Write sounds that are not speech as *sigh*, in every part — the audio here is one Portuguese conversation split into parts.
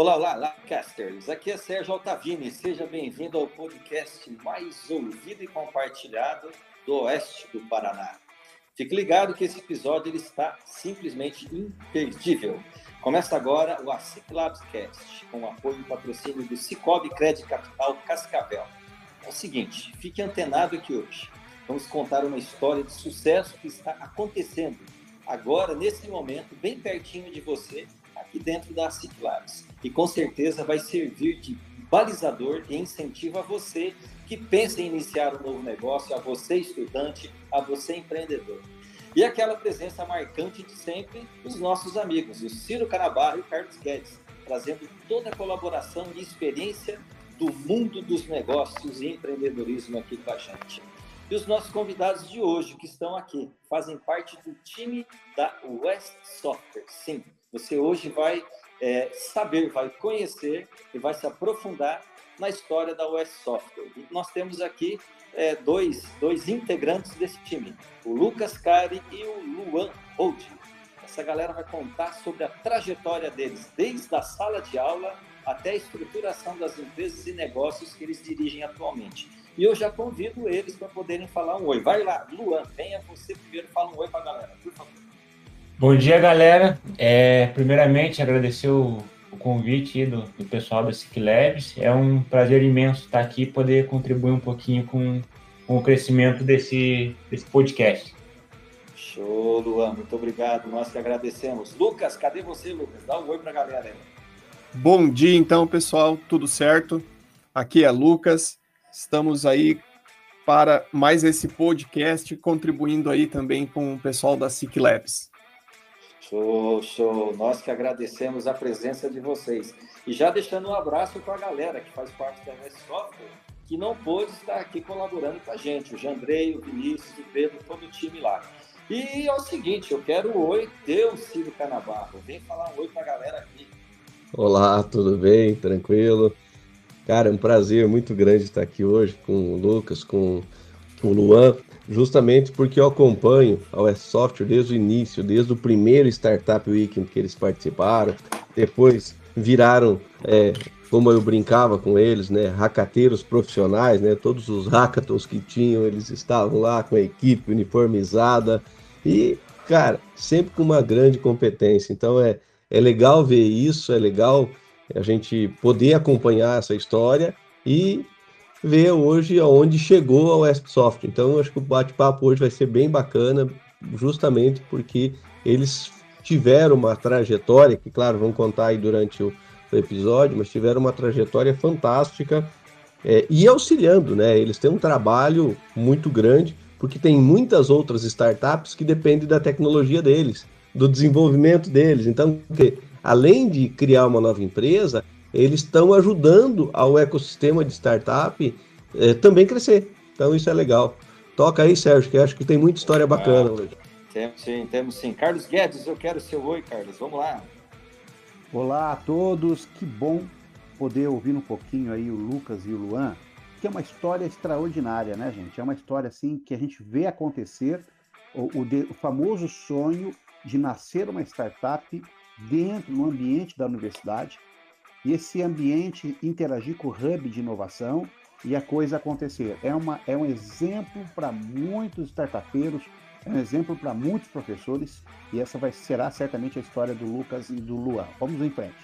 Olá, olá, Labcasters. Aqui é Sérgio Altavini. Seja bem-vindo ao podcast mais ouvido e compartilhado do Oeste do Paraná. Fique ligado que esse episódio ele está simplesmente imperdível. Começa agora o ASIC Labs Cast, com o apoio e patrocínio do Cicobi Crédito Capital Cascavel. É o seguinte, fique antenado aqui hoje. Vamos contar uma história de sucesso que está acontecendo agora, nesse momento, bem pertinho de você, aqui dentro da Ciclares. E com certeza vai servir de balizador e incentivo a você que pensa em iniciar um novo negócio, a você estudante, a você empreendedor. E aquela presença marcante de sempre dos nossos amigos, o Ciro Canabarro e o Carlos Guedes, trazendo toda a colaboração e experiência do mundo dos negócios e empreendedorismo aqui com a gente. E os nossos convidados de hoje que estão aqui fazem parte do time da West Software. Sim, você hoje vai é, saber, vai conhecer e vai se aprofundar na história da US Software. E nós temos aqui é, dois, dois integrantes desse time, o Lucas Cari e o Luan Holt. Essa galera vai contar sobre a trajetória deles, desde a sala de aula até a estruturação das empresas e negócios que eles dirigem atualmente. E eu já convido eles para poderem falar um oi. Vai lá, Luan, venha você primeiro, fala um oi para a galera, por favor. Bom dia, galera. É, primeiramente, agradecer o, o convite do, do, pessoal da SIC Labs. É um prazer imenso estar aqui e poder contribuir um pouquinho com, com o crescimento desse, desse podcast. Show, Luan. Muito obrigado. Nós que agradecemos. Lucas, cadê você, Lucas? Dá um oi para a galera aí. Bom dia, então, pessoal. Tudo certo? Aqui é Lucas. Estamos aí para mais esse podcast, contribuindo aí também com o pessoal da SIC Labs. Show, show. Nós que agradecemos a presença de vocês. E já deixando um abraço para a galera que faz parte da MS Software, que não pôde estar aqui colaborando com a gente. O Jandrei, o Vinícius, o Pedro, todo o time lá. E é o seguinte, eu quero o oi teu, Ciro Canabarro. Vem falar um oi para a galera aqui. Olá, tudo bem? Tranquilo? Cara, é um prazer muito grande estar aqui hoje com o Lucas, com o Luan justamente porque eu acompanho a West Software desde o início, desde o primeiro Startup Weekend que eles participaram, depois viraram, é, como eu brincava com eles, né, hackateiros profissionais, né, todos os hackathons que tinham, eles estavam lá com a equipe uniformizada e, cara, sempre com uma grande competência. Então é, é legal ver isso, é legal a gente poder acompanhar essa história e ver hoje aonde chegou a Westsoft. Então, acho que o bate-papo hoje vai ser bem bacana, justamente porque eles tiveram uma trajetória, que, claro, vão contar aí durante o, episódio, mas tiveram uma trajetória fantástica é, e auxiliando, né? Eles têm um trabalho muito grande, porque tem muitas outras startups que dependem da tecnologia deles, do desenvolvimento deles. Então, além de criar uma nova empresa, eles estão ajudando ao ecossistema de startup é, também crescer. Então isso é legal. Toca aí, Sérgio, que acho que tem muita história bacana ah, hoje. Temos sim, temos sim. Carlos Guedes, eu quero seu oi, Carlos. Vamos lá. Olá a todos, que bom poder ouvir um pouquinho aí o Lucas e o Luan, que é uma história extraordinária, né, gente? É uma história assim que a gente vê acontecer o, o, de, o famoso sonho de nascer uma startup dentro, no ambiente da universidade, e esse ambiente interagir com o hub de inovação e a coisa acontecer. É, uma, é um exemplo para muitos startupeiros, é um exemplo para muitos professores e essa vai, será certamente a história do Lucas e do Luan. Vamos em frente.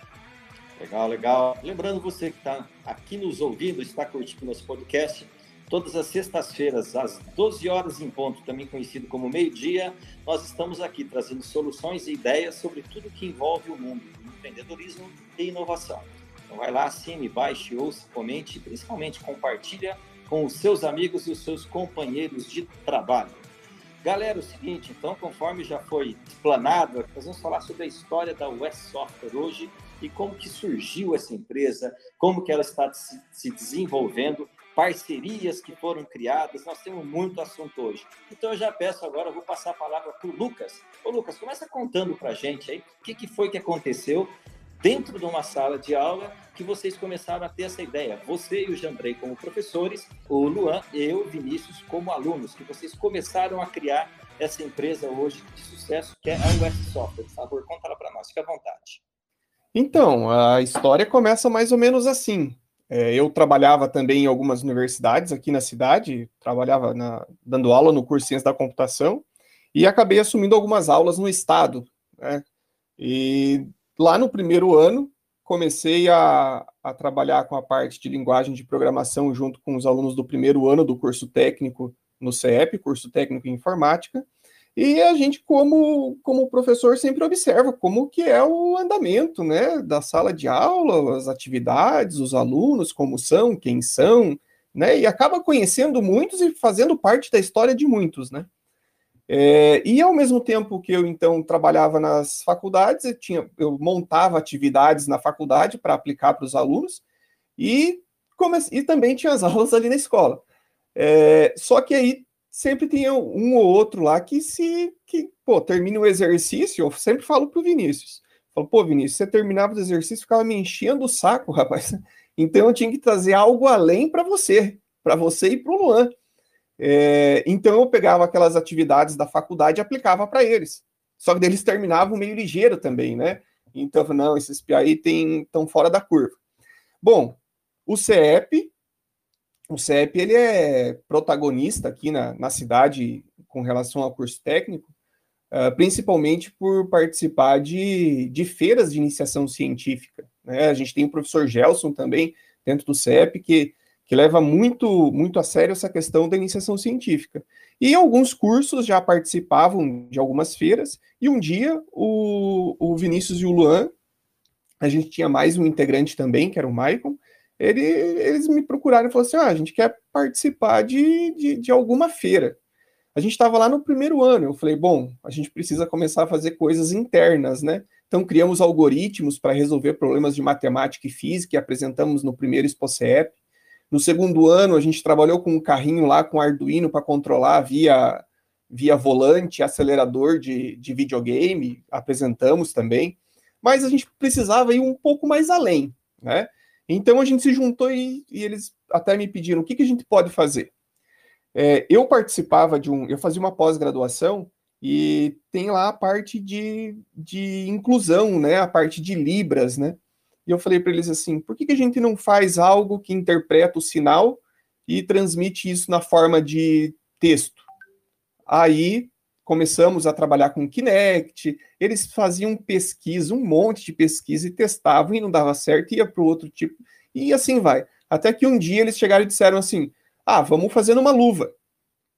Legal, legal. Lembrando você que está aqui nos ouvindo, está curtindo nosso podcast, todas as sextas-feiras, às 12 horas em ponto, também conhecido como meio-dia, nós estamos aqui trazendo soluções e ideias sobre tudo que envolve o mundo empreendedorismo e inovação. Então vai lá, assine, baixe, ouça, comente e principalmente compartilha com os seus amigos e os seus companheiros de trabalho. Galera, é o seguinte, então, conforme já foi explanado, nós vamos falar sobre a história da West Software hoje e como que surgiu essa empresa, como que ela está se desenvolvendo parcerias que foram criadas, nós temos muito assunto hoje. Então eu já peço agora, vou passar a palavra para o Lucas. Ô Lucas, começa contando para a gente aí o que, que foi que aconteceu dentro de uma sala de aula que vocês começaram a ter essa ideia. Você e o Jandrei como professores, o Luan e eu, Vinícius, como alunos, que vocês começaram a criar essa empresa hoje de sucesso que é a US Software. Por favor, conta ela para nós, fique à vontade. Então, a história começa mais ou menos assim. É, eu trabalhava também em algumas universidades aqui na cidade, trabalhava na, dando aula no curso Ciência da Computação e acabei assumindo algumas aulas no estado. Né? E lá no primeiro ano, comecei a, a, trabalhar com a parte de linguagem de programação junto com os alunos do primeiro ano do curso técnico no CEP, curso técnico em informática, e a gente, como, como professor, sempre observa como que é o andamento né, da sala de aula, as atividades, os alunos, como são, quem são, né, e acaba conhecendo muitos e fazendo parte da história de muitos, né. É, e ao mesmo tempo que eu então trabalhava nas faculdades, eu, tinha, eu montava atividades na faculdade para aplicar para os alunos e, comece, e também tinha as *laughs* aulas ali na escola. É, só que aí sempre tinha um ou outro lá que se que, pô, termina o exercício, eu sempre falo para o Vinícius. Falo, pô, Vinícius, você terminava o exercício, ficava me enchendo o saco, *laughs* rapaz. Então eu tinha que trazer algo além para você, para você e para o Luan. É, então eu pegava aquelas atividades da faculdade e aplicava para eles. Só que eles terminavam meio ligeiro também, né? Então, não, esses PI estão fora da curva. Bom, o CEP, o CEP ele é protagonista aqui na, na cidade com relação ao curso técnico, uh, principalmente por participar de, de feiras de iniciação científica. Né? A gente tem o professor Gelson também dentro do CEP, que que leva muito, muito a sério essa questão da iniciação científica. E alguns cursos já participavam de algumas feiras, e um dia o, o Vinícius e o Luan, a gente tinha mais um integrante também, que era o Maicon, ele, eles me procuraram e falaram assim: ah, a gente quer participar de, de, de alguma feira. A gente estava lá no primeiro ano. Eu falei: bom, a gente precisa começar a fazer coisas internas, né? Então, criamos algoritmos para resolver problemas de matemática e física e apresentamos no primeiro ExpoCEP. No segundo ano, a gente trabalhou com um carrinho lá com Arduino para controlar via, via volante, acelerador de, de videogame, apresentamos também. Mas a gente precisava ir um pouco mais além, né? Então a gente se juntou e, e eles até me pediram o que, que a gente pode fazer. É, eu participava de um, eu fazia uma pós-graduação e tem lá a parte de, de inclusão, né? A parte de Libras, né? E eu falei para eles assim: por que, que a gente não faz algo que interpreta o sinal e transmite isso na forma de texto? Aí começamos a trabalhar com Kinect, eles faziam pesquisa, um monte de pesquisa e testavam e não dava certo, ia para o outro tipo, e assim vai. Até que um dia eles chegaram e disseram assim: ah, vamos fazer uma luva.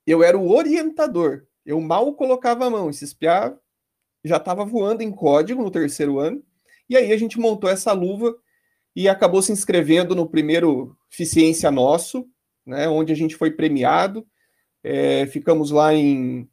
Eu era o orientador, eu mal colocava a mão, esse espiar já estava voando em código no terceiro ano, e aí a gente montou essa luva e acabou se inscrevendo no primeiro Eficiência Nosso, né, onde a gente foi premiado. É, ficamos lá em.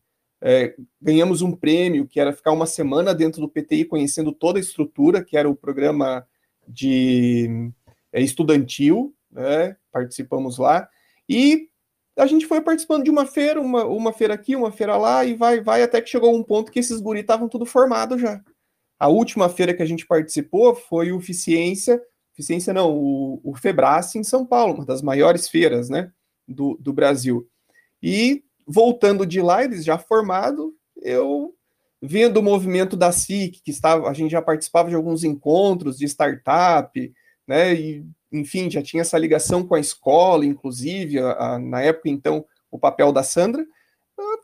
É, ganhamos um prêmio que era ficar uma semana dentro do PTI conhecendo toda a estrutura, que era o programa de é, estudantil, né, participamos lá. E a gente foi participando de uma feira, uma, uma feira aqui, uma feira lá, e vai, vai, até que chegou um ponto que esses guris estavam tudo formado já. A última feira que a gente participou foi o Eficiência, Eficiência não, o, o Febrace em São Paulo, uma das maiores feiras, né, do, do Brasil. E voltando de lá, eles já formado, eu vendo o movimento da SIC, que estava, a gente já participava de alguns encontros de startup, né, e enfim, já tinha essa ligação com a escola, inclusive, a, a, na época, então, o papel da Sandra,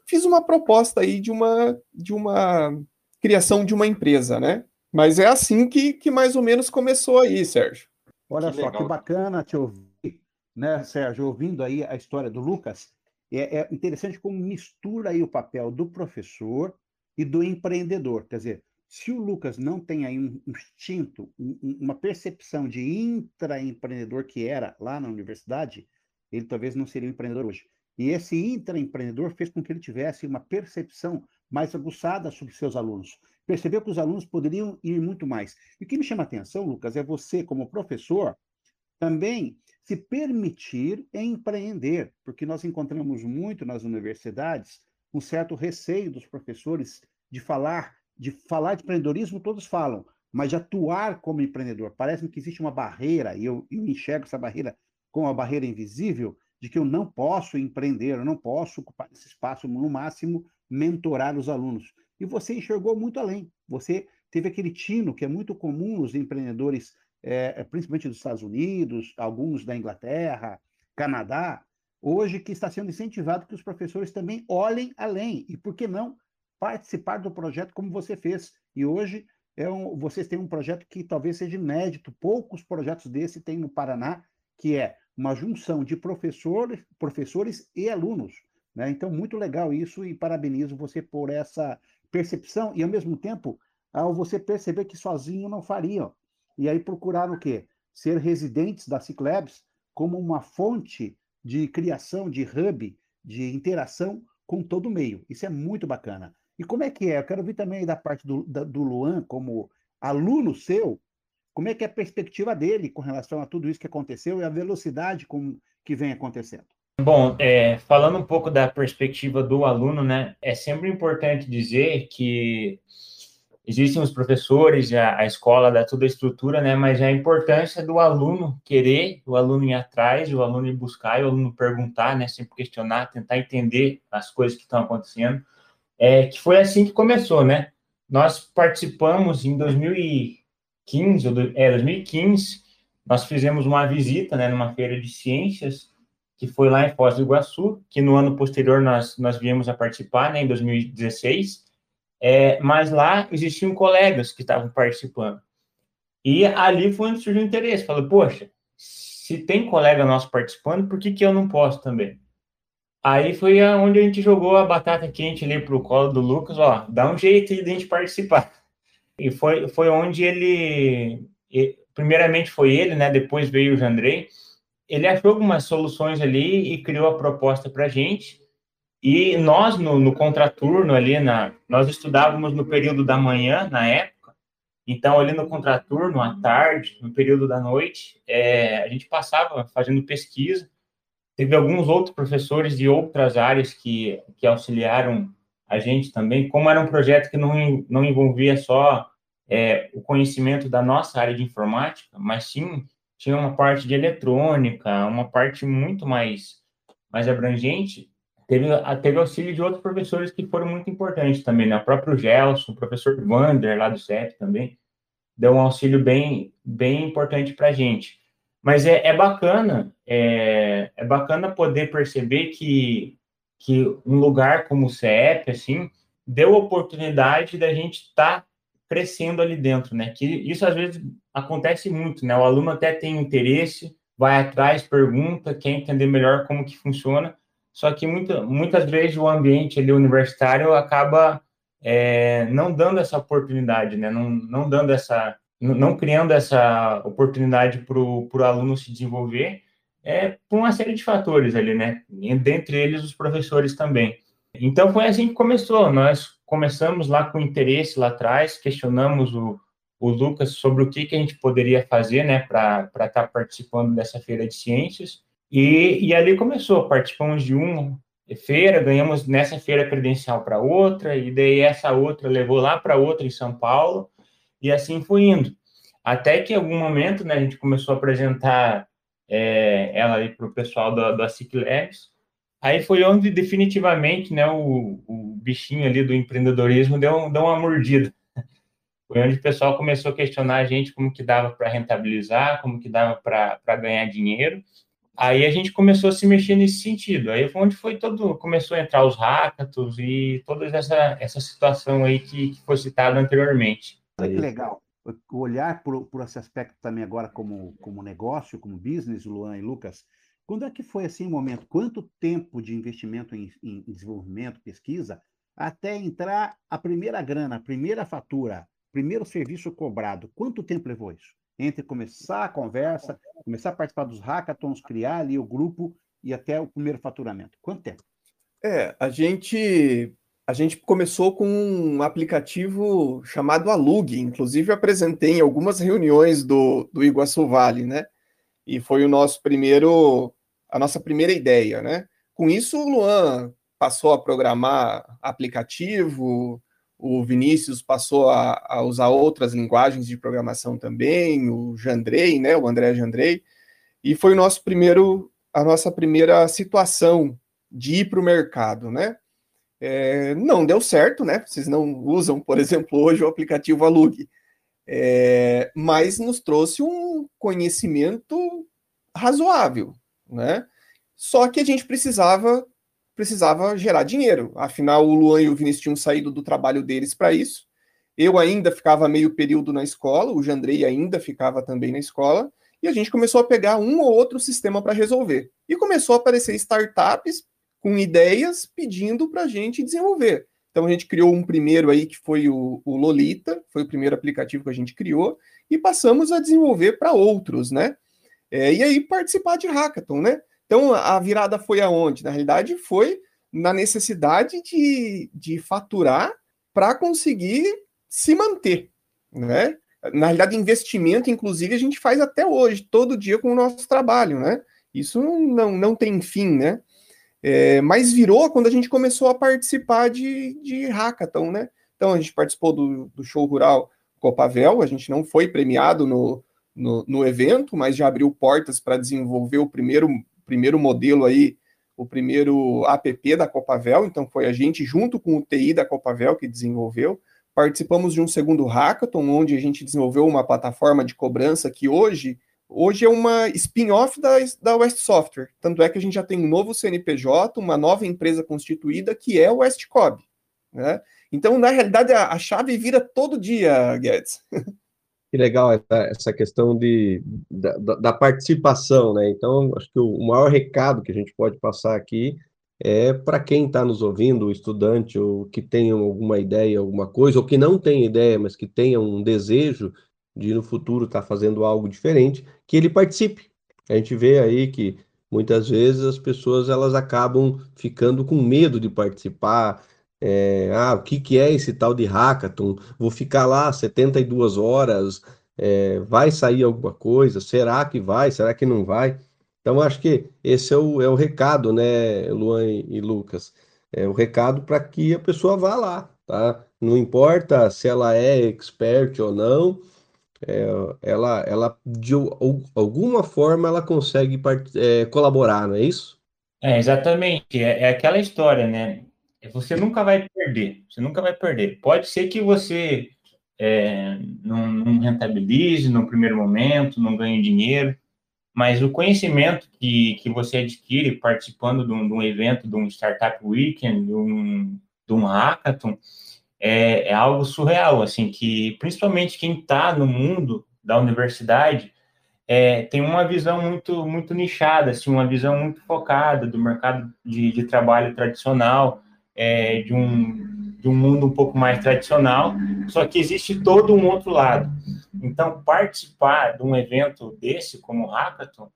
fiz uma proposta aí de uma, de uma criação de uma empresa, né? Mas é assim que, que mais ou menos começou aí, Sérgio. Olha que só, legal. que bacana te ouvir, né, Sérgio, ouvindo aí a história do Lucas. É, é interessante como mistura aí o papel do professor e do empreendedor. Quer dizer, se o Lucas não tem aí um instinto, um, uma percepção de intraempreendedor que era lá na universidade, ele talvez não seria um empreendedor hoje. E esse intraempreendedor fez com que ele tivesse uma percepção mais aguçada sobre seus alunos. Percebeu que os alunos poderiam ir muito mais. E o que me chama a atenção, Lucas, é você, como professor, também se permitir empreender, porque nós encontramos muito nas universidades um certo receio dos professores de falar de falar de empreendedorismo, todos falam, mas de atuar como empreendedor. Parece-me que existe uma barreira, e eu, eu enxergo essa barreira como uma barreira invisível, de que eu não posso empreender, eu não posso ocupar esse espaço, no máximo, mentorar os alunos. E você enxergou muito além. Você teve aquele tino que é muito comum nos empreendedores, é, principalmente dos Estados Unidos, alguns da Inglaterra, Canadá, hoje que está sendo incentivado que os professores também olhem além. E por que não participar do projeto como você fez? E hoje é um, vocês têm um projeto que talvez seja inédito, poucos projetos desse tem no Paraná, que é uma junção de professores, e alunos. Né? Então, muito legal isso e parabenizo você por essa percepção e, ao mesmo tempo, ao você perceber que sozinho não fariam. E aí procurar o quê? Ser residentes da Ciclabs como uma fonte de criação, de hub, de interação com todo o meio. Isso é muito bacana. E como é que é? Eu quero ver também da parte do, do Luan, como aluno seu, como é que é a perspectiva dele com relação a tudo isso que aconteceu e a velocidade com que vem acontecendo? Bom, é, falando um pouco da perspectiva do aluno, né, é sempre importante dizer que existem os professores, a, a escola dá toda a estrutura, né, mas a importância do aluno querer, o aluno ir atrás, o aluno ir buscar, o aluno perguntar, né, sempre questionar, tentar entender as coisas que estão acontecendo, é, que foi assim que começou, né? Nós participamos em 2000 2015, é, 2015, nós fizemos uma visita, né, numa feira de ciências, que foi lá em Foz do Iguaçu, que no ano posterior nós, nós viemos a participar, né, em 2016, é, mas lá existiam colegas que estavam participando. E ali foi onde surgiu o interesse. Falei, poxa, se tem colega nosso participando, por que, que eu não posso também? Aí foi onde a gente jogou a batata quente ali pro colo do Lucas, ó, dá um jeito de a gente participar. E foi, foi onde ele, primeiramente foi ele, né? Depois veio o Jandrei. Ele achou algumas soluções ali e criou a proposta para a gente. E nós, no, no contraturno ali, na, nós estudávamos no período da manhã, na época. Então, ali no contraturno, à tarde, no período da noite, é, a gente passava fazendo pesquisa. Teve alguns outros professores de outras áreas que, que auxiliaram a gente também, como era um projeto que não, não envolvia só é, o conhecimento da nossa área de informática, mas sim tinha uma parte de eletrônica, uma parte muito mais, mais abrangente. Teve, teve auxílio de outros professores que foram muito importantes também, né? O próprio Gelson, o professor Wander, lá do CEP também, deu um auxílio bem, bem importante para a gente. Mas é, é bacana, é, é bacana poder perceber que que um lugar como o CEP, assim, deu oportunidade da gente estar tá crescendo ali dentro, né? Que isso às vezes acontece muito, né? O aluno até tem interesse, vai atrás, pergunta, quer entender melhor como que funciona, só que muita, muitas vezes o ambiente ali universitário acaba é, não dando essa oportunidade, né? Não, não dando essa, não criando essa oportunidade para o aluno se desenvolver é, por uma série de fatores ali, né? Dentre eles, os professores também. Então, foi assim que começou. Nós começamos lá com interesse lá atrás, questionamos o, o Lucas sobre o que, que a gente poderia fazer, né, para estar tá participando dessa feira de ciências. E, e ali começou. Participamos de uma feira, ganhamos nessa feira credencial para outra, e daí essa outra levou lá para outra em São Paulo, e assim foi indo. Até que em algum momento, né, a gente começou a apresentar é, ela ali para o pessoal da, da Ciclex. Aí foi onde definitivamente né, o, o bichinho ali do empreendedorismo deu, deu uma mordida. Foi onde o pessoal começou a questionar a gente como que dava para rentabilizar, como que dava para ganhar dinheiro. Aí a gente começou a se mexer nesse sentido. Aí foi onde foi todo, começou a entrar os hackathons e toda essa, essa situação aí que, que foi citada anteriormente. Olha que legal olhar por, por esse aspecto também agora como, como negócio, como business, Luan e Lucas, quando é que foi assim o momento? Quanto tempo de investimento em, em, desenvolvimento, pesquisa, até entrar a primeira grana, a primeira fatura, primeiro serviço cobrado? Quanto tempo levou isso? Entre começar a conversa, começar a participar dos hackathons, criar ali o grupo e até o primeiro faturamento. Quanto tempo? É, a gente a gente começou com um aplicativo chamado Alug, inclusive apresentei em algumas reuniões do, do Iguaçu Vale, né? E foi o nosso primeiro, a nossa primeira ideia, né? Com isso, o Luan passou a programar aplicativo, o Vinícius passou a, a, usar outras linguagens de programação também, o Jandrei, né, o André Jandrei, e foi o nosso primeiro, a nossa primeira situação de ir para o mercado, né? É, não deu certo, né? Vocês não usam, por exemplo, hoje o aplicativo Alug, é, mas nos trouxe um conhecimento razoável, né? Só que a gente precisava precisava gerar dinheiro. Afinal, o Luan e o Vinícius tinham saído do trabalho deles para isso. Eu ainda ficava meio período na escola, o Jandrei ainda ficava também na escola, e a gente começou a pegar um ou outro sistema para resolver. E começou a aparecer startups com ideias pedindo para a gente desenvolver. Então a gente criou um primeiro aí que foi o, o, Lolita, foi o primeiro aplicativo que a gente criou, e passamos a desenvolver para outros, né? É, e aí participar de hackathon, né? Então, a virada foi aonde? Na realidade, foi na necessidade de, de faturar para conseguir se manter, né? Na realidade, investimento, inclusive, a gente faz até hoje, todo dia com o nosso trabalho, né? Isso não, não tem fim, né? É, mas virou quando a gente começou a participar de, de hackathon, né? Então, a gente participou do, do show rural Copavel, a gente não foi premiado no, no, no evento, mas já abriu portas para desenvolver o primeiro primeiro modelo aí, o primeiro app da Copavel, então foi a gente junto com o TI da Copavel que desenvolveu. Participamos de um segundo hackathon onde a gente desenvolveu uma plataforma de cobrança que hoje hoje é uma spin-off da, da West Software. Tanto é que a gente já tem um novo CNPJ, uma nova empresa constituída que é o Westcob. Né? Então, na realidade, a, a chave vira todo dia, Guedes. *laughs* Que legal essa, questão de, da, da, participação, né? Então, acho que o, maior recado que a gente pode passar aqui é para quem está nos ouvindo, o estudante, ou que tenha alguma ideia, alguma coisa, ou que não tem ideia, mas que tenha um desejo de no futuro estar tá fazendo algo diferente, que ele participe. A gente vê aí que muitas vezes as pessoas elas acabam ficando com medo de participar, é, ah, o que, que é esse tal de hackathon? Vou ficar lá 72 horas, é, vai sair alguma coisa? Será que vai? Será que não vai? Então, acho que esse é o, é o recado, né, Luan e Lucas? É o recado para que a pessoa vá lá, tá? Não importa se ela é expert ou não, é, ela, ela de alguma forma ela consegue é, colaborar, não é isso? É, exatamente. É, é aquela história, né? Você nunca vai perder. Você nunca vai perder. Pode ser que você é, não, não, rentabilize no primeiro momento, não ganhe dinheiro, mas o conhecimento que, que você adquire participando de um, de um evento, de um Startup Weekend, de um, de um hackathon, é, é algo surreal, assim, que principalmente quem está no mundo da universidade é, tem uma visão muito muito nichada, assim, uma visão muito focada do mercado de, de trabalho tradicional, é, de, um, de um mundo um pouco mais tradicional, só que existe todo um outro lado. Então, participar de um evento desse, como o Hackathon,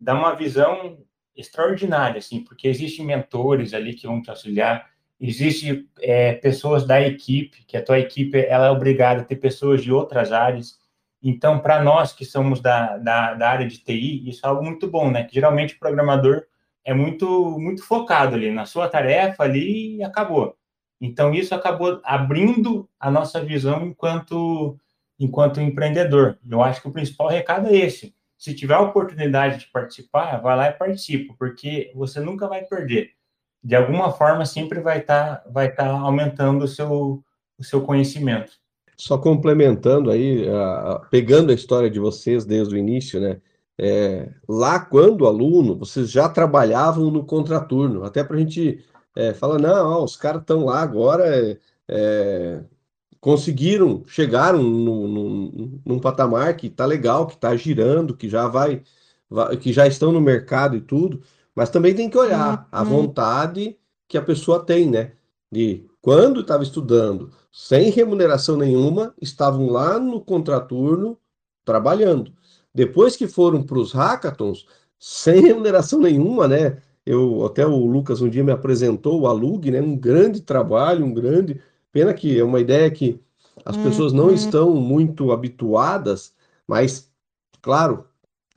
dá uma visão extraordinária, assim, porque existem mentores ali que vão te auxiliar, existe é, pessoas da equipe, que a tua equipe ela é obrigada a ter pessoas de outras áreas. Então, para nós que somos da, da, da, área de TI, isso é algo muito bom, né? Geralmente o programador é muito muito focado ali na sua tarefa ali e acabou. Então isso acabou abrindo a nossa visão enquanto enquanto empreendedor. Eu acho que o principal recado é esse. Se tiver a oportunidade de participar, vai lá e participa, porque você nunca vai perder. De alguma forma sempre vai estar tá, vai tá aumentando o seu o seu conhecimento. Só complementando aí, pegando a história de vocês desde o início, né? É, lá, quando aluno, vocês já trabalhavam no contraturno, até para a gente é, falar, não, ó, os caras estão lá agora, é, conseguiram, chegaram no, no, num patamar que está legal, que está girando, que já vai, vai, que já estão no mercado e tudo, mas também tem que olhar uhum. a vontade que a pessoa tem, né? De quando estava estudando, sem remuneração nenhuma, estavam lá no contraturno trabalhando. Depois que foram para os hackathons, sem remuneração nenhuma, né? Eu, até o Lucas um dia me apresentou o Alug, né? Um grande trabalho, um grande. Pena que é uma ideia que as pessoas não uhum. estão muito habituadas, mas, claro,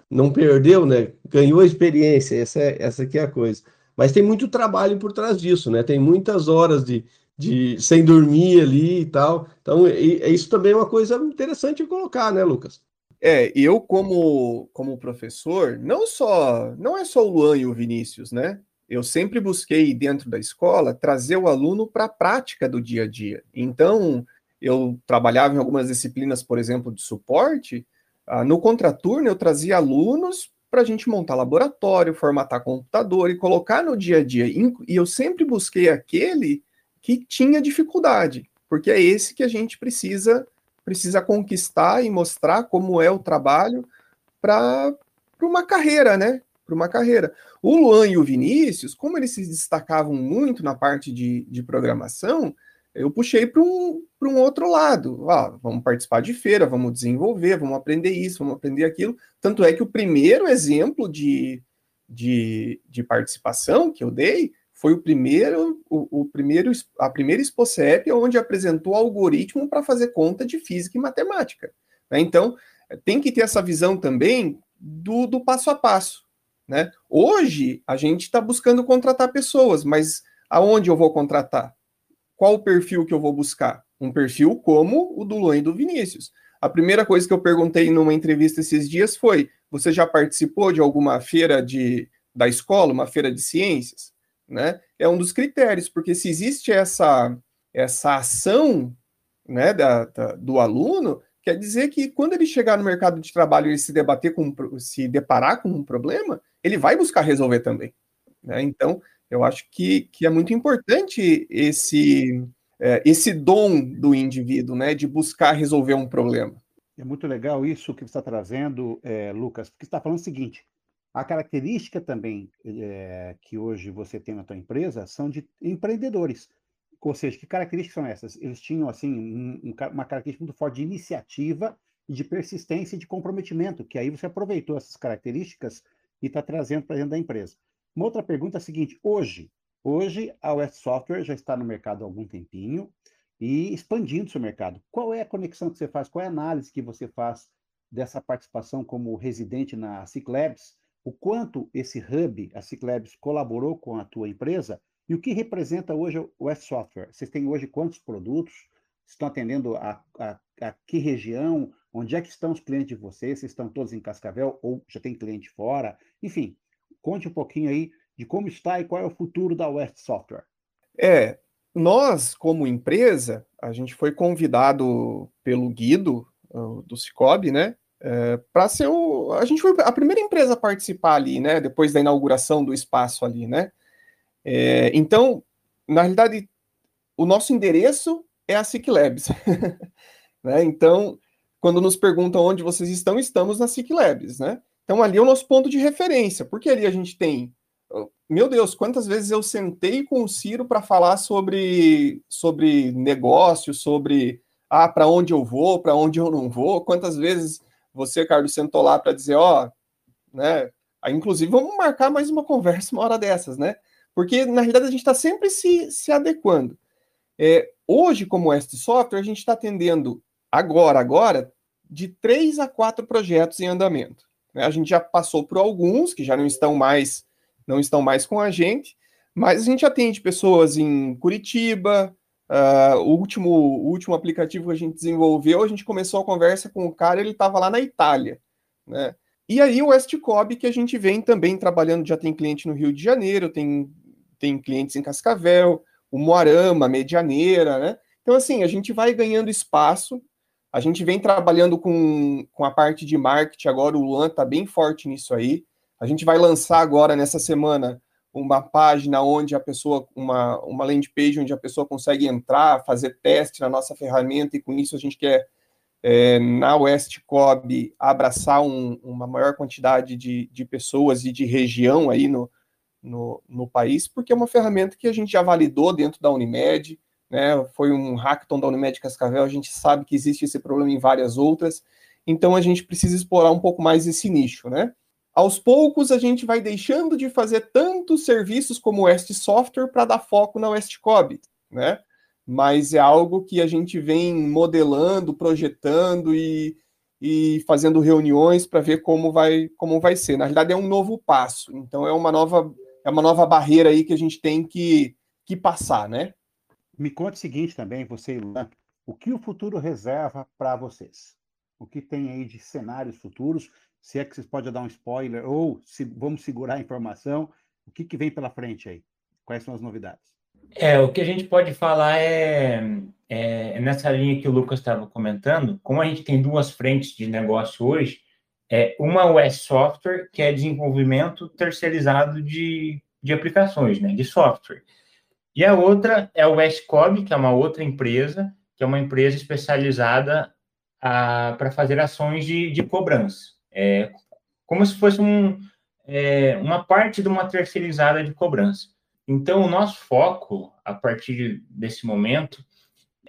não perdeu, né? Ganhou a experiência, essa, é, essa aqui é a coisa. Mas tem muito trabalho por trás disso, né? Tem muitas horas de, de sem dormir ali e tal. Então, e, isso também é uma coisa interessante de colocar, né, Lucas? É, eu como como professor, não só não é só o Luan e o Vinícius, né? Eu sempre busquei dentro da escola trazer o aluno para a prática do dia a dia. Então, eu trabalhava em algumas disciplinas, por exemplo, de suporte, ah, no contraturno, eu trazia alunos para a gente montar laboratório, formatar computador e colocar no dia a dia. E eu sempre busquei aquele que tinha dificuldade, porque é esse que a gente precisa precisa conquistar e mostrar como é o trabalho para uma carreira, né? Para uma carreira. O Luan e o Vinícius, como eles se destacavam muito na parte de, de programação, eu puxei para um, um outro lado. Ah, vamos participar de feira, vamos desenvolver, vamos aprender isso, vamos aprender aquilo. Tanto é que o primeiro exemplo de, de, de participação que eu dei foi o primeiro, o, o primeiro, a primeira ExpoCep onde apresentou algoritmo para fazer conta de física e matemática. Né? Então, tem que ter essa visão também do, do passo a passo. Né? Hoje, a gente está buscando contratar pessoas, mas aonde eu vou contratar? qual o perfil que eu vou buscar? Um perfil como o do Luan e do Vinícius. A primeira coisa que eu perguntei numa entrevista esses dias foi: você já participou de alguma feira de, da escola, uma feira de ciências? Né? É um dos critérios, porque se existe essa, essa ação né, da, da, do aluno, quer dizer que quando ele chegar no mercado de trabalho e se debater com se deparar com um problema, ele vai buscar resolver também. Né? Então, eu acho que, que é muito importante esse, é, esse dom do indivíduo, né, de buscar resolver um problema. É muito legal isso que você está trazendo, é, Lucas, porque você está falando o seguinte: a característica também é, que hoje você tem na tua empresa são de empreendedores. Ou seja, que características são essas? Eles tinham assim um, uma característica muito forte de iniciativa, de persistência e de comprometimento, que aí você aproveitou essas características e está trazendo para dentro da empresa. Uma outra pergunta é a seguinte: hoje, hoje a West Software já está no mercado há algum tempinho e expandindo seu mercado. Qual é a conexão que você faz? Qual é a análise que você faz dessa participação como residente na Ciclabs? O quanto esse hub, a Ciclabs, colaborou com a tua empresa e o que representa hoje o West Software? Vocês têm hoje quantos produtos? Estão atendendo a, a, a que região? Onde é que estão os clientes de vocês? Vocês estão todos em Cascavel ou já tem cliente fora? Enfim, Conte um pouquinho aí de como está e qual é o futuro da West Software. É, nós, como empresa, a gente foi convidado pelo Guido, do Cicobi, né? É, para ser o. A gente foi a primeira empresa a participar ali, né? Depois da inauguração do espaço ali, né? É, então, na realidade, o nosso endereço é a SIC Labs. *laughs* né? Então, quando nos perguntam onde vocês estão, estamos na SIC Labs, né? Então, ali é o nosso ponto de referência, porque ali a gente tem. Meu Deus, quantas vezes eu sentei com o Ciro para falar sobre, sobre negócio, sobre ah, para onde eu vou, para onde eu não vou, quantas vezes você, Carlos, sentou lá para dizer, ó, oh, né? Aí, inclusive, vamos marcar mais uma conversa uma hora dessas, né? Porque, na realidade, a gente está sempre se, se adequando. É, hoje, como este software, a gente está atendendo agora, agora, de três a quatro projetos em andamento. Né? A gente já passou por alguns que já não estão mais não estão mais com a gente, mas a gente atende pessoas em Curitiba. Uh, o, último, o último aplicativo que a gente desenvolveu, a gente começou a conversa com o cara, ele estava lá na Itália, né? E aí o Westcob, que a gente vem também trabalhando, já tem cliente no Rio de Janeiro, tem, tem clientes em Cascavel, o Moarama, Medianeira, né? Então, assim, a gente vai ganhando espaço a gente vem trabalhando com, com a parte de marketing agora, o Luan está bem forte nisso aí. A gente vai lançar agora, nessa semana, uma página onde a pessoa, uma, uma landing page onde a pessoa consegue entrar, fazer teste na nossa ferramenta, e com isso a gente quer, é, na Westcob, abraçar um, uma maior quantidade de, de pessoas e de região aí no, no, no país, porque é uma ferramenta que a gente já validou dentro da Unimed, né? Foi um hackathon da Unimed Cascavel, a gente sabe que existe esse problema em várias outras, então a gente precisa explorar um pouco mais esse nicho, né? Aos poucos a gente vai deixando de fazer tantos serviços como o West Software para dar foco na Westcob, né? Mas é algo que a gente vem modelando, projetando e, e fazendo reuniões para ver como vai, como vai ser. Na realidade, é um novo passo. Então, é uma nova, é uma nova barreira aí que a gente tem que, que passar, né? Me conte o seguinte também, você Luan, o que o futuro reserva para vocês? O que tem aí de cenários futuros? Se é que vocês podem dar um spoiler, ou se vamos segurar a informação, o que, que vem pela frente aí? Quais são as novidades? É, o que a gente pode falar é, é nessa linha que o Lucas estava comentando, como a gente tem duas frentes de negócio hoje, é uma é software, que é desenvolvimento terceirizado de, de aplicações, né, de software. E a outra é o SCOB, que é uma outra empresa, que é uma empresa especializada para fazer ações de, de cobrança. É, como se fosse um, é, uma parte de uma terceirizada de cobrança. Então, o nosso foco, a partir desse momento,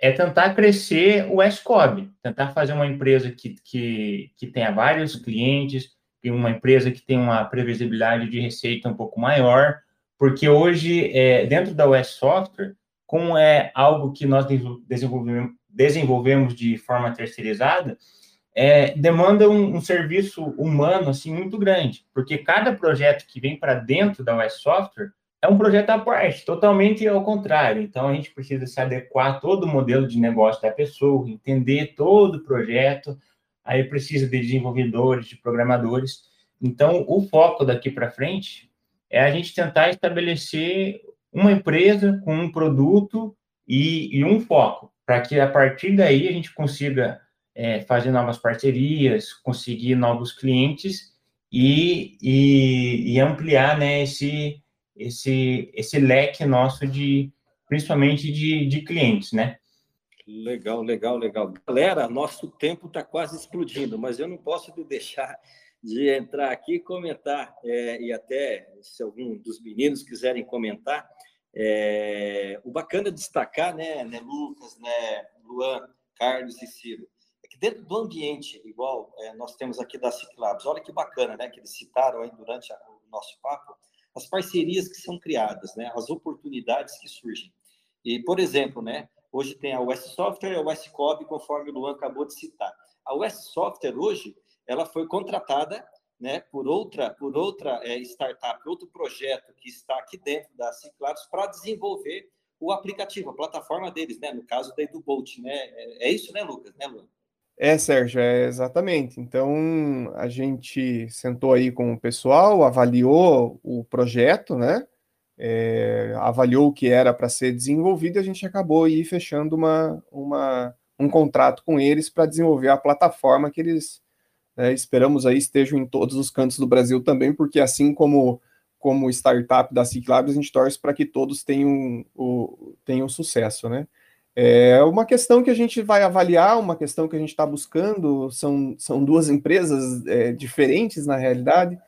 é tentar crescer o SCOB, tentar fazer uma empresa que, que, que tenha vários clientes, uma empresa que tenha uma previsibilidade de receita um pouco maior, porque hoje, é, dentro da US Software, como é algo que nós desenvolvemos, desenvolvemos de forma terceirizada, é, demanda um, um, serviço humano assim muito grande, porque cada projeto que vem para dentro da US Software é um projeto à parte, totalmente ao contrário. Então a gente precisa se adequar a todo o modelo de negócio da pessoa, entender todo o projeto. Aí precisa de desenvolvedores, de programadores. Então o foco daqui para frente é a gente tentar estabelecer uma empresa com um produto e, e um foco, para que a partir daí a gente consiga é, fazer novas parcerias, conseguir novos clientes e, e, e ampliar né, esse, esse, esse leque nosso de, principalmente de, de clientes, né? Legal, legal, legal. Galera, nosso tempo está quase explodindo, mas eu não posso deixar de entrar aqui e comentar, é, e até se algum dos meninos quiserem comentar, é, o bacana destacar, né, né, Lucas, né, Luan, Carlos e Ciro, dentro do ambiente, igual é, nós temos aqui da Ciclabs, olha que bacana, né, que eles citaram aí durante a, o nosso papo, as parcerias que são criadas, né, as oportunidades que surgem. E, por exemplo, né, hoje tem a US Software e a US Cob, conforme o Luan acabou de citar. A US Software hoje, ela foi contratada né, por outra, por outra é, startup, outro projeto que está aqui dentro da Ciclados para desenvolver o aplicativo, a plataforma deles, né? No caso da EduBolt, né? É, é isso, né, Lucas? Né? É, Sérgio, é exatamente. Então, a gente sentou aí com o pessoal, avaliou o projeto, né? É, avaliou o que era para ser desenvolvido e a gente acabou aí fechando uma, uma, um contrato com eles para desenvolver a plataforma que eles né, esperamos aí estejam em todos os cantos do Brasil também, porque assim como como startup da Ciclabs, a gente torce para que todos tenham, o, tenham sucesso, né? É uma questão que a gente vai avaliar, uma questão que a gente está buscando, são, são duas empresas é, diferentes na realidade,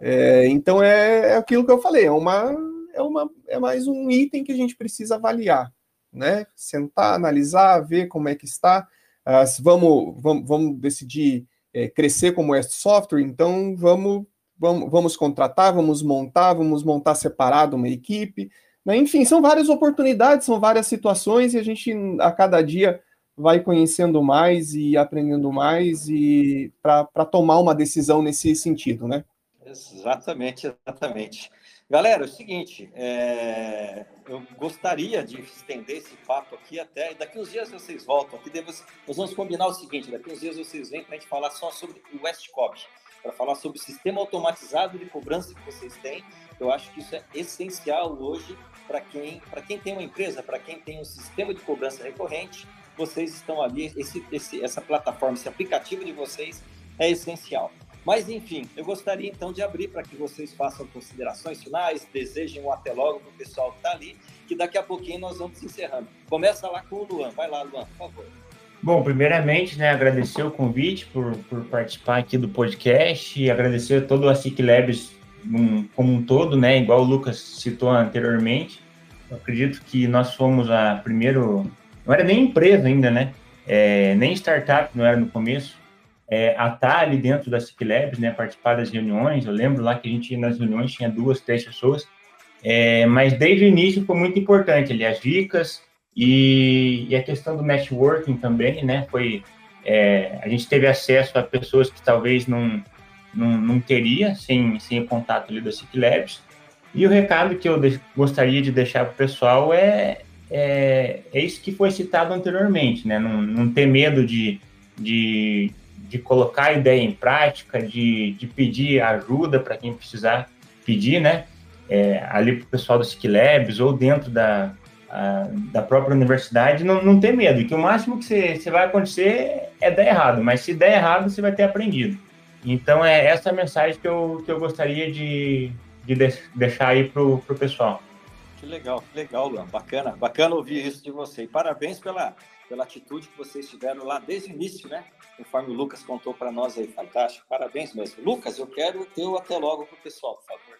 é, então é, é, aquilo que eu falei, é, uma, é, uma, é mais um item que a gente precisa avaliar, né? Sentar, analisar, ver como é que está, ah, vamos, vamos, vamos decidir é, crescer como é software, então vamos, vamos, vamos contratar, vamos montar, vamos montar separado uma equipe. Né? Enfim, são várias oportunidades, são várias situações, e a gente a cada dia vai conhecendo mais e aprendendo mais e para tomar uma decisão nesse sentido, né? Exatamente, exatamente. Galera, é o seguinte, é... eu gostaria de estender esse papo aqui até. Daqui uns dias vocês voltam aqui. Nós vamos combinar o seguinte: daqui uns dias vocês vêm para a gente falar só sobre o Westcop, para falar sobre o sistema automatizado de cobrança que vocês têm. Eu acho que isso é essencial hoje para quem, quem tem uma empresa, para quem tem um sistema de cobrança recorrente. Vocês estão ali, esse, esse, essa plataforma, esse aplicativo de vocês é essencial. Mas, enfim, eu gostaria então de abrir para que vocês façam considerações finais, desejem um até logo para o pessoal que está ali, que daqui a pouquinho nós vamos encerrando. Começa lá com o Luan. Vai lá, Luan, por favor. Bom, primeiramente, né, agradecer o convite por, por participar aqui do podcast e agradecer a todo a SIC Labs como um todo, né, igual o Lucas citou anteriormente. Eu acredito que nós fomos a primeiro, não era nem empresa ainda, né, é, nem startup, não era no começo, é, a estar ali dentro da Ciclabs, né, participar das reuniões. Eu lembro lá que a gente nas reuniões, tinha duas, três pessoas, é, mas desde o início foi muito importante ali as dicas e, e, a questão do networking também, né, foi, é, a gente teve acesso a pessoas que talvez não, não, não teria sem, sem o contato ali do SIC Labs. E o recado que eu de, gostaria de deixar para o pessoal é, é, é, isso que foi citado anteriormente, né? Não, não ter medo de, de, de colocar a ideia em prática, de, de pedir ajuda para quem precisar pedir, né? É, ali para o pessoal do SIC Labs ou dentro da, a, da própria universidade, não, não ter medo, que o máximo que você vai acontecer é dar errado, mas se der errado, você vai ter aprendido. Então, é essa a mensagem que eu, que eu gostaria de, de deixar aí para o pessoal. Que legal, que legal, Luan. Bacana, bacana ouvir isso de você. E parabéns pela, pela atitude que vocês tiveram lá desde o início, né? Conforme o Lucas contou para nós aí. Fantástico, parabéns mesmo. Lucas, eu quero ter o até logo para o pessoal, por favor.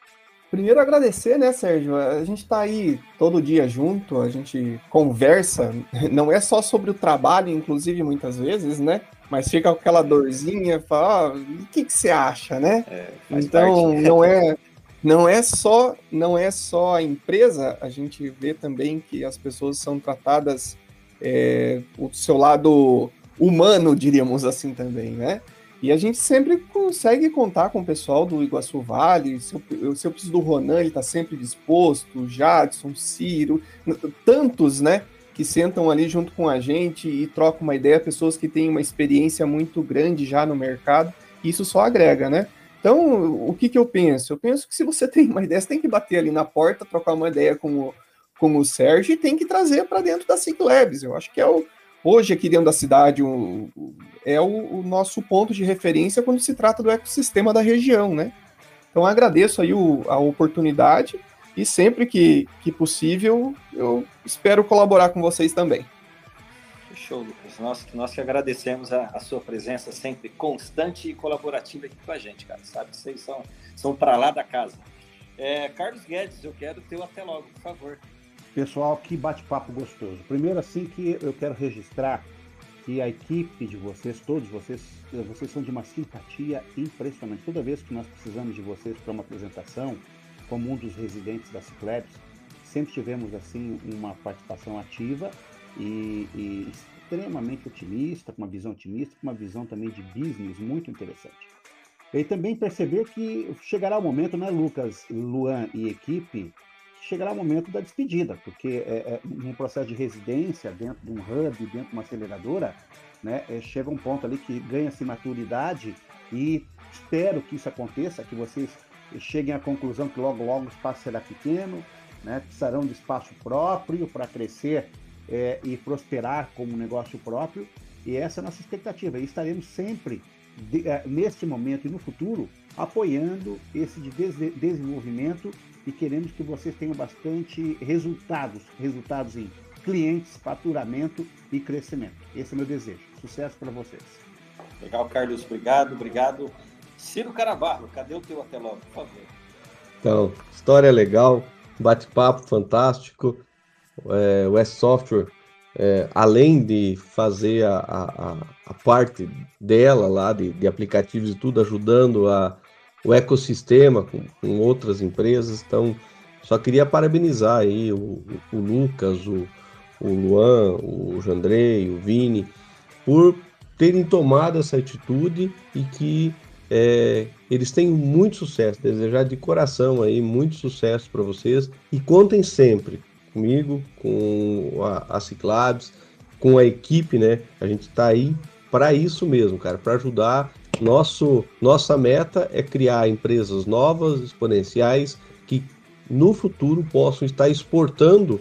Primeiro agradecer, né, Sérgio? A gente está aí todo dia junto, a gente conversa, não é só sobre o trabalho, inclusive muitas vezes, né? Mas fica com aquela dorzinha, fala, oh, o que, que você acha, né? É, então parte. não é não é só não é só a empresa, a gente vê também que as pessoas são tratadas é, o seu lado humano, diríamos assim também, né? E a gente sempre consegue contar com o pessoal do Iguaçu Vale. Se eu, se eu preciso do Ronan, ele está sempre disposto, Jadson, Ciro, tantos, né? Que sentam ali junto com a gente e trocam uma ideia, pessoas que têm uma experiência muito grande já no mercado, isso só agrega, né? Então, o que, que eu penso? Eu penso que se você *laughs* tem uma ideia, você tem que bater ali na porta, trocar uma ideia com o, com o Sérgio e tem que trazer para dentro da Ciclabs. Eu acho que é o, hoje aqui dentro da cidade o, é o, o, nosso ponto de referência quando se trata do ecossistema da região, né? Então agradeço aí o, a oportunidade e sempre que, que possível eu espero colaborar com vocês também. Show, Lucas. Nós, nós que agradecemos a, a, sua presença sempre constante e colaborativa aqui com a gente, cara. Sabe que vocês são, são para lá da casa. É, Carlos Guedes, eu quero ter o até logo, por favor. Pessoal, que bate-papo gostoso. Primeiro, assim que eu quero registrar que a equipe de vocês, todos vocês, vocês são de uma simpatia impressionante. Toda vez que nós precisamos de vocês para uma apresentação, como um dos residentes da Cicleps, sempre tivemos assim uma participação ativa e, e extremamente otimista, com uma visão otimista, com uma visão também de business muito interessante. E também perceber que chegará o momento, né, Lucas, Luan e equipe, chegará o momento da despedida, porque é, é, um processo de residência dentro de um hub, dentro de uma aceleradora, né, é, chega um ponto ali que ganha-se maturidade e espero que isso aconteça, que vocês cheguem à conclusão que logo logo o espaço será pequeno, né, precisarão de espaço próprio para crescer é, e prosperar como negócio próprio, e essa é a nossa expectativa. E estaremos sempre, de, é, neste momento e no futuro, apoiando esse de des desenvolvimento e queremos que vocês tenham bastante resultados, resultados em clientes, faturamento e crescimento. Esse é o meu desejo. Sucesso para vocês. Legal, Carlos. Obrigado, obrigado. Ciro Carabarro, cadê o teu até logo, por favor? Então, história legal, bate-papo fantástico. É, o S-Software, é, além de fazer a, a, a, parte dela lá, de, de aplicativos e tudo, ajudando a, o ecossistema com, com outras empresas. Então, só queria parabenizar aí o, o Lucas, o, o Luan, o Jandrei, o Vini, por terem tomado essa atitude e que é, eles têm muito sucesso. Desejar de coração aí muito sucesso para vocês e contem sempre comigo, com a, a Ciclabs, com a equipe, né? A gente está aí para isso mesmo, cara, para ajudar nosso, nossa meta é criar empresas novas, exponenciais, que no futuro possam estar exportando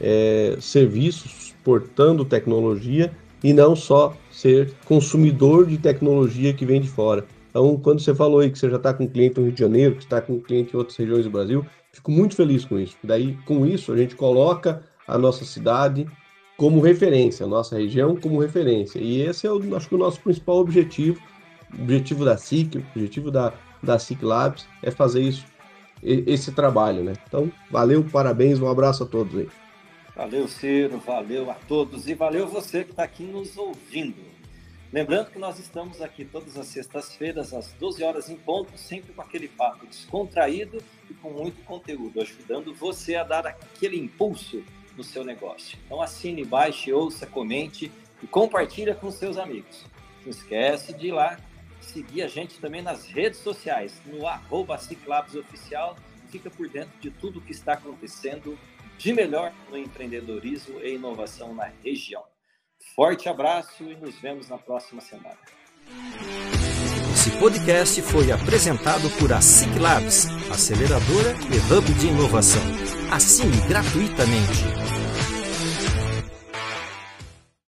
é, serviços, exportando tecnologia e não só ser consumidor de tecnologia que vem de fora. Então, quando você falou aí que você já está com cliente no Rio de Janeiro, que está com cliente em outras regiões do Brasil, fico muito feliz com isso. Daí, com isso, a gente coloca a nossa cidade como referência, a nossa região como referência. E esse é, o, acho que, o nosso principal objetivo o objetivo da SIC, o objetivo da, da SIC Labs é fazer isso, esse trabalho, né? Então, valeu, parabéns, um abraço a todos aí. Valeu, Ciro, valeu a todos e valeu você que está aqui nos ouvindo. Lembrando que nós estamos aqui todas as sextas-feiras, às 12 horas em ponto, sempre com aquele papo descontraído e com muito conteúdo, ajudando você a dar aquele impulso no seu negócio. Então assine, baixe, ouça, comente e compartilha com seus amigos. Não esquece de ir lá seguir a gente também nas redes sociais, no arroba Oficial. Fica por dentro de tudo que está acontecendo de melhor no empreendedorismo e inovação na região. Forte abraço e nos vemos na próxima semana. Esse podcast foi apresentado por a Ciclabs, aceleradora e hub de inovação. Assine gratuitamente